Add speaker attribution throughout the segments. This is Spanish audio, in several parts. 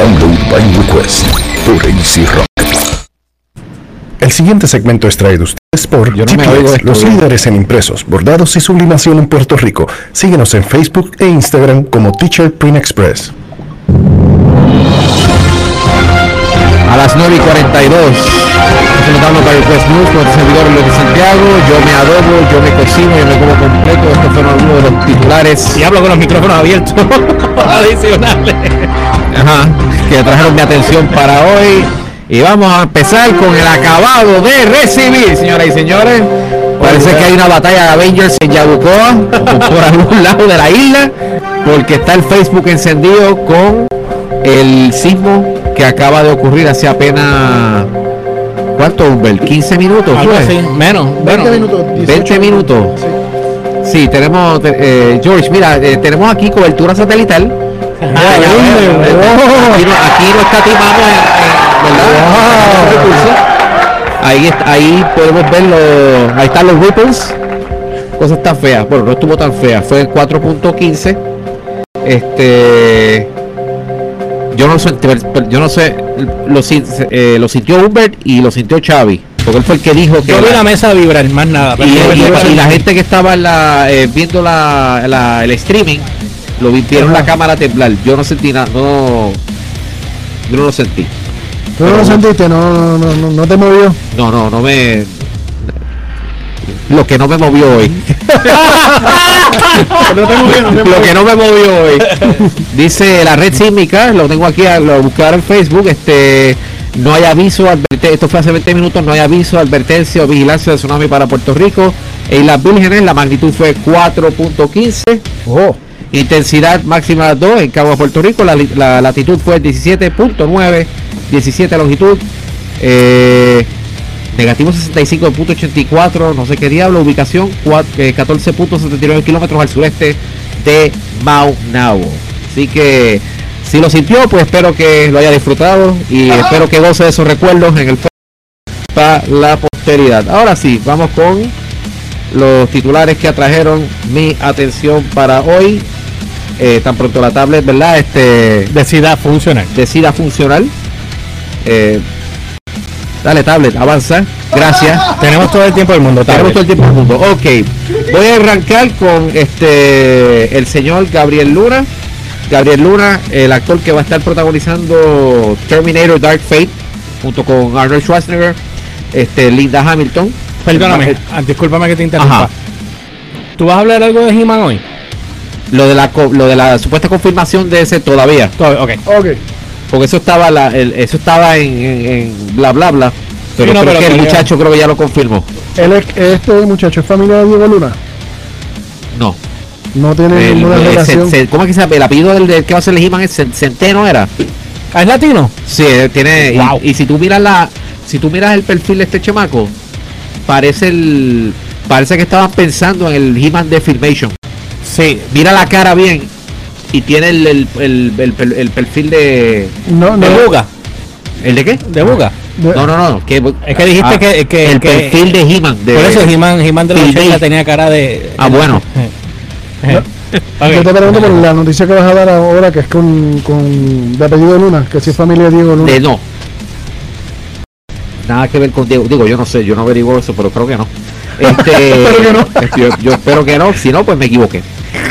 Speaker 1: Download by request por AC Rock. El siguiente segmento es traído a ustedes por
Speaker 2: no
Speaker 1: los
Speaker 2: bien.
Speaker 1: líderes en impresos, bordados y sublimación en Puerto Rico. Síguenos en Facebook e Instagram como Teacher Print Express.
Speaker 2: A las 9 y 42. Con el servidor Luis de Santiago. Yo me adobo, yo me cocino, yo me como completo. Estos fueron algunos de los titulares
Speaker 3: Y hablo con los micrófonos abiertos adicionales.
Speaker 2: ajá, que trajeron mi atención para hoy. Y vamos a empezar con el acabado de recibir, señoras y señores. Parece que hay una batalla de Avengers en Yabucoa, por algún lado de la isla, porque está el Facebook encendido con el sismo que acaba de ocurrir hace apenas ¿cuánto, Humbert? 15 minutos
Speaker 3: Algo así, menos.
Speaker 4: 20
Speaker 3: bueno,
Speaker 4: minutos.
Speaker 2: 20 minutos.
Speaker 4: Sí.
Speaker 2: Sí, tenemos, eh, George, mira, eh, tenemos aquí cobertura satelital.
Speaker 3: Ah, ya.
Speaker 4: Oh.
Speaker 2: Aquí no, aquí no escatimamos en, en- ¿verdad? En recursos. Ahí, está- ahí podemos ver los, ahí están los ripples. Cosas tan feas. Bueno, no estuvo tan fea. Fue 4.15. Este, yo no sé, yo no sé, lo, eh, lo sintió Humbert y lo sintió Xavi, porque él fue el que dijo que
Speaker 3: Yo vi
Speaker 2: la-
Speaker 3: la mesa vibrar, más nada.
Speaker 2: y, y- y la gente que estaba la, eh, viendo la, la- el streaming lo vi- vieron la cámara temblar. Yo no sentí nada, no, yo no lo sentí.
Speaker 4: ¿Tú no lo sentiste? No, no, no, no, no te movió.
Speaker 2: No, no, no me. Lo que no me movió hoy. Lo que no me movió hoy. Dice la red sísmica, lo tengo aquí, lo buscar en Facebook, este no hay aviso, esto fue hace 20 minutos, no hay aviso, advertencia o vigilancia de tsunami para Puerto Rico. En las vírgenes la magnitud fue 4.15.
Speaker 4: Oh,
Speaker 2: Intensidad máxima 2 en Cabo de Puerto Rico. La, la latitud fue 17.9, 17 longitud. Eh, negativo 65.84, no sé qué diablo. Ubicación cua- eh, 14.79 kilómetros al sureste de Maunabo. Así que si lo sintió, pues espero que lo haya disfrutado y espero que goce de esos recuerdos en el para la posteridad. Ahora sí, vamos con los titulares que atrajeron mi atención para hoy. Eh, tan pronto la tablet, ¿verdad? Este
Speaker 3: Decida funcionar.
Speaker 2: decida funcionar. Eh, dale tablet, avanza. Gracias.
Speaker 3: Tenemos todo el tiempo del mundo.
Speaker 2: Tenemos
Speaker 3: tablet.
Speaker 2: todo el tiempo del mundo. Ok. Voy a arrancar con este el señor Gabriel Luna. Gabriel Luna, el actor que va a estar protagonizando Terminator Dark Fate junto con Arnold Schwarzenegger, este Linda Hamilton.
Speaker 3: Perdóname,
Speaker 2: Eh,
Speaker 3: ah, discúlpame que te interrumpa.
Speaker 2: Ajá.
Speaker 3: ¿Tú vas a hablar algo de He-Man hoy?
Speaker 2: Lo de la lo de la supuesta confirmación de ese todavía.
Speaker 3: Todo- ok.
Speaker 4: ok.
Speaker 2: Porque eso estaba la, el- eso estaba en, en- en bla bla bla. Pero
Speaker 3: Sí, no,
Speaker 2: creo
Speaker 3: pero
Speaker 2: que el muchacho creo que ya lo confirmó.
Speaker 4: Él es, este muchacho es familia de Diego Luna.
Speaker 2: No.
Speaker 4: No tiene
Speaker 2: El-
Speaker 4: ninguna
Speaker 2: el-
Speaker 4: relación.
Speaker 2: se- se- ¿Cómo es que se llama? El apellido del, del que va a ser el He-Man es Cen- Centeno era.
Speaker 3: ¿Ah, ¿Es latino?
Speaker 2: Sí, tiene. y-
Speaker 3: Wow.
Speaker 2: Y, si tú miras la, si tú miras el perfil de este chamaco, parece el, parece que estaban pensando en el He-Man de Filmation.
Speaker 3: Sí.
Speaker 2: Mira la cara bien y tiene el, el, el- el- perfil de,
Speaker 4: no, no,
Speaker 3: De Buga.
Speaker 2: ¿el de qué?
Speaker 3: De Buga.
Speaker 2: No, no, no. Que,
Speaker 3: Es que dijiste que- que-
Speaker 2: el
Speaker 3: que-
Speaker 2: perfil de He-Man.
Speaker 3: Por eso He-Man, He-Man de los
Speaker 2: Filmation.
Speaker 3: 80 tenía cara de...
Speaker 2: Ah, bueno.
Speaker 4: Yo te pregunto por la noticia que vas a dar ahora, que es con, con de apellido Luna, que si es familia de Diego Luna.
Speaker 2: De no. Nada que ver con Diego. Digo, yo no sé, yo no averiguo eso, pero creo que no. Este,
Speaker 4: Espero que no.
Speaker 2: Yo, yo espero que no, si no, pues me equivoqué.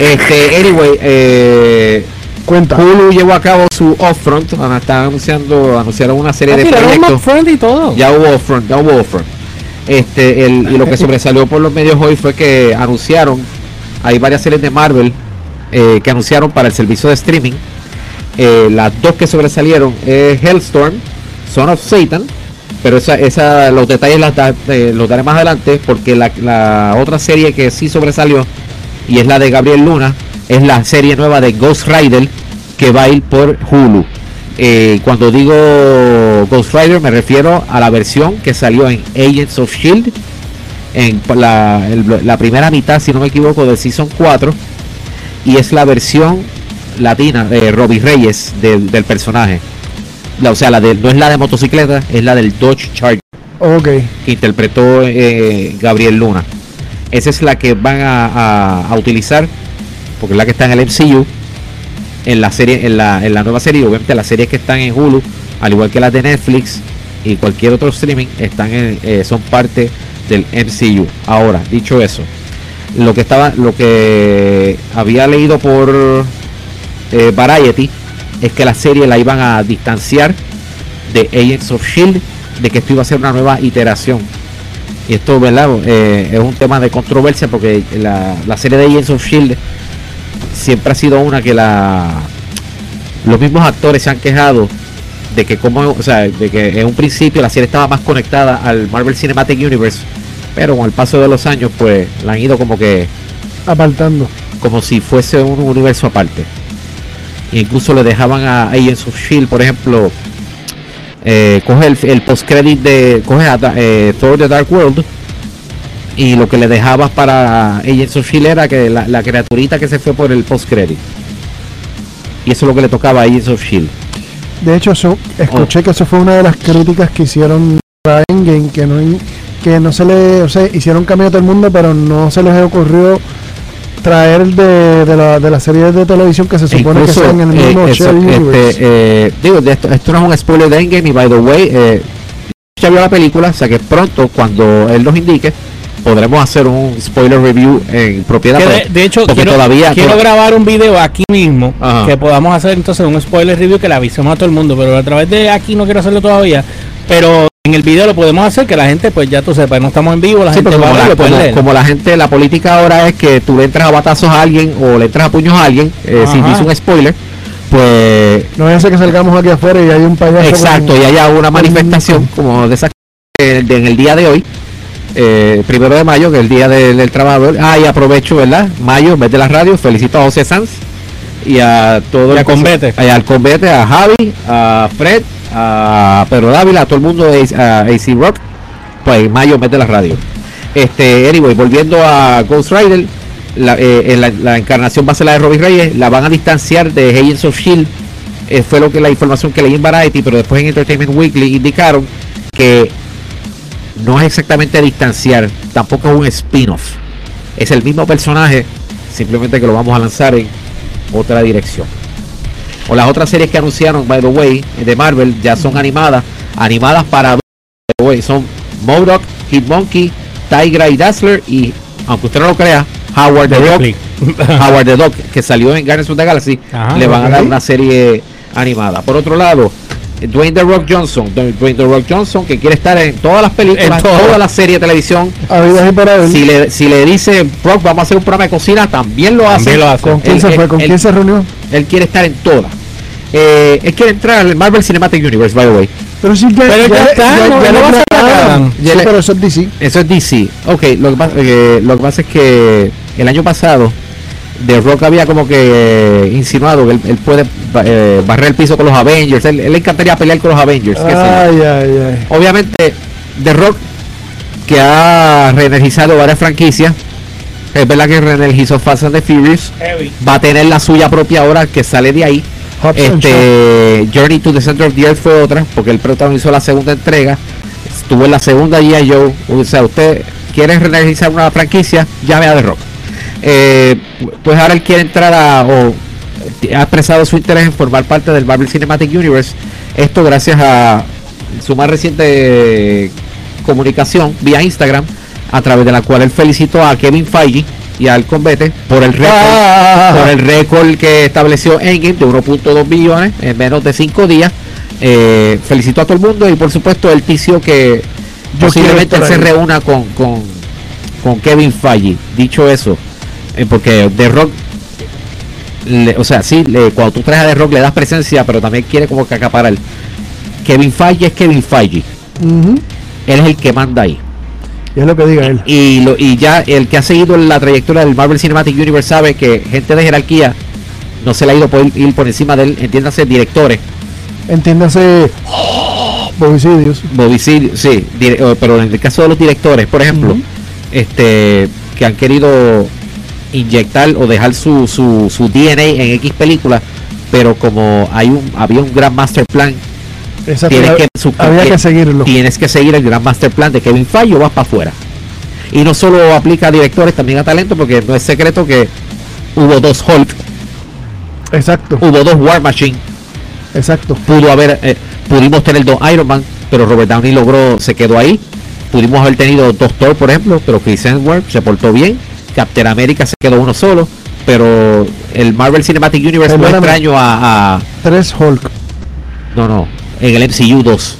Speaker 2: Este, anyway, eh,
Speaker 4: Cuenta.
Speaker 2: Hulu llevó a cabo su off-front, ah, están anunciando, anunciaron una serie
Speaker 3: Ah,
Speaker 2: de proyectos.
Speaker 3: Y todo.
Speaker 2: Ya hubo off-front, ya hubo off-front. Este, el, y lo que sobresalió por los medios hoy fue que anunciaron, hay varias series de Marvel eh, que anunciaron para el servicio de streaming. Eh, las dos que sobresalieron es Hellstorm, Son of Satan, pero esa, esa, los detalles las da- eh, los daré más adelante porque la, la otra serie que sí sobresalió y es la de Gabriel Luna es la serie nueva de Ghost Rider que va a ir por Hulu. Eh, cuando digo Ghost Rider me refiero a la versión que salió en Agents of Shield en la, el- la primera mitad, si no me equivoco, de Season 4 y es la versión latina de Robbie Reyes del, del personaje. La- o sea, la de, no es la de motocicleta, es la del Dodge Charger que interpretó eh, Gabriel Luna. Esa es la que van a, utilizar, porque es la que está en el MCU. en la serie, en la, en la nueva serie, obviamente las series que están en Hulu, al igual que las de Netflix y cualquier otro streaming, están en, eh, son parte del MCU. Ahora, dicho eso, lo que estaba, lo que había leído por eh, Variety es que la serie la iban a distanciar de Agents of Shield, de que esto iba a ser una nueva iteración. Y esto, ¿verdad? Eh, es un tema de controversia porque la, la serie de Agents of Shield siempre ha sido una que la los mismos actores se han quejado de que como, o sea, de que en un principio la serie estaba más conectada al Marvel Cinematic Universe, pero con el paso de los años pues la han ido como que
Speaker 4: apartando,
Speaker 2: como si fuese un universo aparte. E incluso le dejaban a Agents of Shield, por ejemplo, eh, coge el, el post credit de coge a eh, Thor The Dark World y lo que le dejabas para Agents of Shield era que la, la criaturita que se fue por el post credit y eso es lo que le tocaba a Agents of Shield
Speaker 4: de hecho eso escuché que eso fue una de las críticas que hicieron a Endgame que no que no se le o sea hicieron cambio a todo el mundo pero no se les ocurrió traer de, de, la, de las series de televisión que se supone
Speaker 2: Incluso,
Speaker 4: que son en el
Speaker 2: eh,
Speaker 4: mismo
Speaker 2: eso, este, eh, digo, de esto, esto no es un spoiler de Endgame y by the way, eh, ya vio la película, o sea que pronto cuando él nos indique podremos hacer un spoiler review en propiedad.
Speaker 3: Que de, hecho, quiero,
Speaker 2: todavía
Speaker 3: quiero grabar un video aquí mismo
Speaker 2: Ajá.
Speaker 3: que podamos hacer entonces un spoiler review que le avisemos a todo el mundo, pero a través de aquí no quiero hacerlo todavía, pero en el video lo podemos hacer que la gente pues ya tú sepas, no estamos en vivo, la
Speaker 2: Sí,
Speaker 3: gente va
Speaker 2: como,
Speaker 3: a
Speaker 2: la,
Speaker 3: puede
Speaker 2: como- la gente, la política ahora es que tú le entras a batazos a alguien o le entras a puños a alguien, eh, si dice un spoiler, pues
Speaker 4: No vaya a ser que salgamos aquí afuera y hay un payaso.
Speaker 2: Exacto,
Speaker 4: con-
Speaker 2: y haya una manifestación como de esa de- en el día de hoy, eh, primero de mayo, que es el día del, del trabajador. Ah, y aprovecho, ¿verdad? Mayo, en vez de la radio, felicito a José Sanz y a todo
Speaker 3: Y
Speaker 2: el
Speaker 3: a Convete.
Speaker 2: y al Convete, a Javi, a Fred, a Pedro Dávila, a todo el mundo de AC Rock, pues mayo de la radio. Este, anyway, volviendo a Ghost Rider, la, eh, en la, la encarnación va a ser la de Robbie Reyes, la van a distanciar de Agents of Shield, eh, fue lo que la información que leí en Variety, pero después en Entertainment Weekly indicaron que no es exactamente distanciar, tampoco es un spin-off. Es el mismo personaje, simplemente que lo vamos a lanzar en otra dirección. O las otras series que anunciaron, by the way, de Marvel, ya son animadas, animadas para by the way, son MODOK, Hitmonkey, Tigra y Dazzler y, aunque usted no lo crea, Howard the Dog. Howard the Dog, que salió en Guardians of the Galaxy,
Speaker 3: Ajá,
Speaker 2: le van a dar una serie animada. Por otro lado, Dwayne The Rock Johnson, Dwayne The Rock Johnson, que quiere estar en todas las películas,
Speaker 3: En
Speaker 2: todas las series de televisión. Si le, si le dice, Rock, vamos a hacer un programa de cocina, también lo hace.
Speaker 3: También lo hace.
Speaker 4: ¿Con quién
Speaker 2: Él-
Speaker 4: se
Speaker 2: él-
Speaker 4: fue? ¿Con
Speaker 2: él-
Speaker 4: quién se reunió?
Speaker 2: Él quiere estar en todas. Eh, él quiere entrar al Marvel Cinematic Universe, by the way.
Speaker 4: Pero sí que
Speaker 3: Pero ya está, no- no
Speaker 4: le
Speaker 3: va a ser
Speaker 4: aclararon.
Speaker 3: nada.
Speaker 4: Sí,
Speaker 2: Ya le-
Speaker 4: pero eso es DC.
Speaker 2: Eso es DC. Ok, lo que, pasa, eh, lo que pasa es que el año pasado The Rock había como que eh, insinuado que él, él puede eh, barrer el piso con los Avengers. Él, él le encantaría pelear con los Avengers.
Speaker 4: Ay, ay, ay.
Speaker 2: Obviamente, The Rock, que ha reenergizado varias franquicias, es verdad que reenergizó Fast and the Furious, va a tener la suya propia ahora que sale de ahí.
Speaker 4: Hobbs
Speaker 2: Este Journey to the Center of the Earth fue otra, porque él protagonizó la segunda entrega. Estuvo en la segunda G.I. Joe. O sea, usted quiere reenergizar una franquicia, llame a The Rock. Eh, pues ahora él quiere entrar a, o ha expresado su interés en formar parte del Marvel Cinematic Universe. Esto gracias a su más reciente comunicación vía Instagram, a través de la cual él felicitó a Kevin Feige y al Convete por el récord,
Speaker 4: Ah.
Speaker 2: por el récord que estableció Endgame de 1.2 billones en menos de 5 días. Eh, felicitó a todo el mundo y por supuesto él tició que
Speaker 4: Yo
Speaker 2: posiblemente se reúna con, con, con Kevin Feige. Dicho eso, eh, porque The Rock, le- o sea, sí, le- cuando tú traes a The Rock le das presencia, pero también quiere como que acaparar. Kevin Feige es Kevin Feige.
Speaker 4: Ujú.
Speaker 2: Él es el que manda ahí.
Speaker 4: Y es lo que diga él.
Speaker 2: Y, lo, y ya el que ha seguido la trayectoria del Marvel Cinematic Universe sabe que gente de jerarquía no se le ha ido por ir por encima de él, entiéndase, directores.
Speaker 4: Entiéndase. Bobicidios.
Speaker 2: Bobby Seale, sí, dire- pero en el caso de los directores, por ejemplo, este que han querido inyectar o dejar su, su, su DNA en X película, pero como hay un había un gran master plan,
Speaker 4: Exacto.
Speaker 2: tienes que, su-
Speaker 4: Había
Speaker 2: que-
Speaker 4: que seguirlo.
Speaker 2: tienes que seguir el gran master plan de Kevin Feige o vas para afuera. Y no solo aplica a directores, también a talento, porque no es secreto que hubo dos Hulk
Speaker 4: Exacto,
Speaker 2: Hubo dos War Machine.
Speaker 4: exacto.
Speaker 2: Pudo haber, eh, pudimos tener dos Iron Man, pero Robert Downey logró, se quedó ahí. Pudimos haber tenido dos Thor, por ejemplo, pero Chris Hemsworth se portó bien. Captain America se quedó uno solo. Pero el Marvel Cinematic Universe fue
Speaker 4: Perdóname.
Speaker 2: extraño a, a-
Speaker 4: Tres Hulk.
Speaker 2: No, no. En el MCU 2.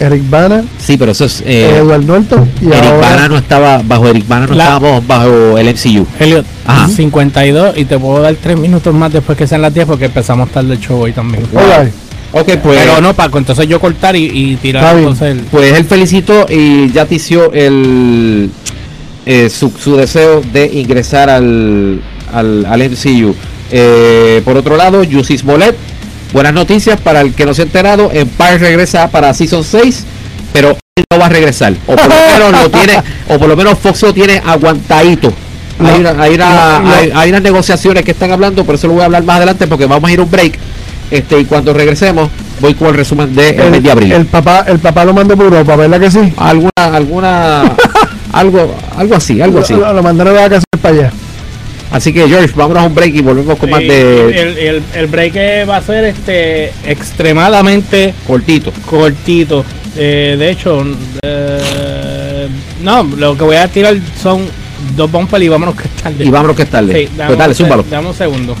Speaker 4: Eric Bana,
Speaker 2: Sí, pero eso es. eh,
Speaker 4: Edward Norton y
Speaker 2: Eric
Speaker 4: ahora
Speaker 2: Bana no estaba bajo Eric Bana, no
Speaker 3: La-
Speaker 2: estábamos bajo el MCU.
Speaker 3: Elliot,
Speaker 2: Ajá.
Speaker 3: 52 y te puedo dar 3 minutos más después que sean las 10 porque empezamos tarde el show hoy también.
Speaker 4: Alright,
Speaker 2: Ok, pues.
Speaker 3: Pero no, Paco, entonces yo cortar y, y tirar entonces el...
Speaker 2: Pues él felicitó y ya tició el eh, su, su deseo de ingresar al, al, al MCU. Eh, por otro lado, Yusis Molet, buenas noticias para el que no se ha enterado. Empire regresa para Season 6, pero él no va a regresar. O por lo menos lo tiene, o por lo menos Fox lo tiene aguantadito. Hay, una- hay, una-
Speaker 4: No, no.
Speaker 2: hay- hay unas negociaciones que están hablando, por eso lo voy a hablar más adelante porque vamos a ir a un break. Este, y cuando regresemos, voy con el resumen de mes de abril.
Speaker 4: el papá, el papá lo mandó por Europa, ¿verdad que sí?
Speaker 2: alguna alguna algo algo así algo así
Speaker 4: Lo, lo- mandaron de vacaciones para allá.
Speaker 2: así que George vámonos a un break y volvemos con más
Speaker 3: Sí,
Speaker 2: de
Speaker 3: el, el, el break va a ser este extremadamente
Speaker 2: cortito
Speaker 3: cortito. Eh, de hecho, eh, no, lo que voy a tirar son dos bumpers y vámonos que es tarde.
Speaker 2: y vámonos que es tarde
Speaker 3: Sí,
Speaker 2: pues dale
Speaker 3: un se-
Speaker 2: zúmbalo
Speaker 3: dame un segundo.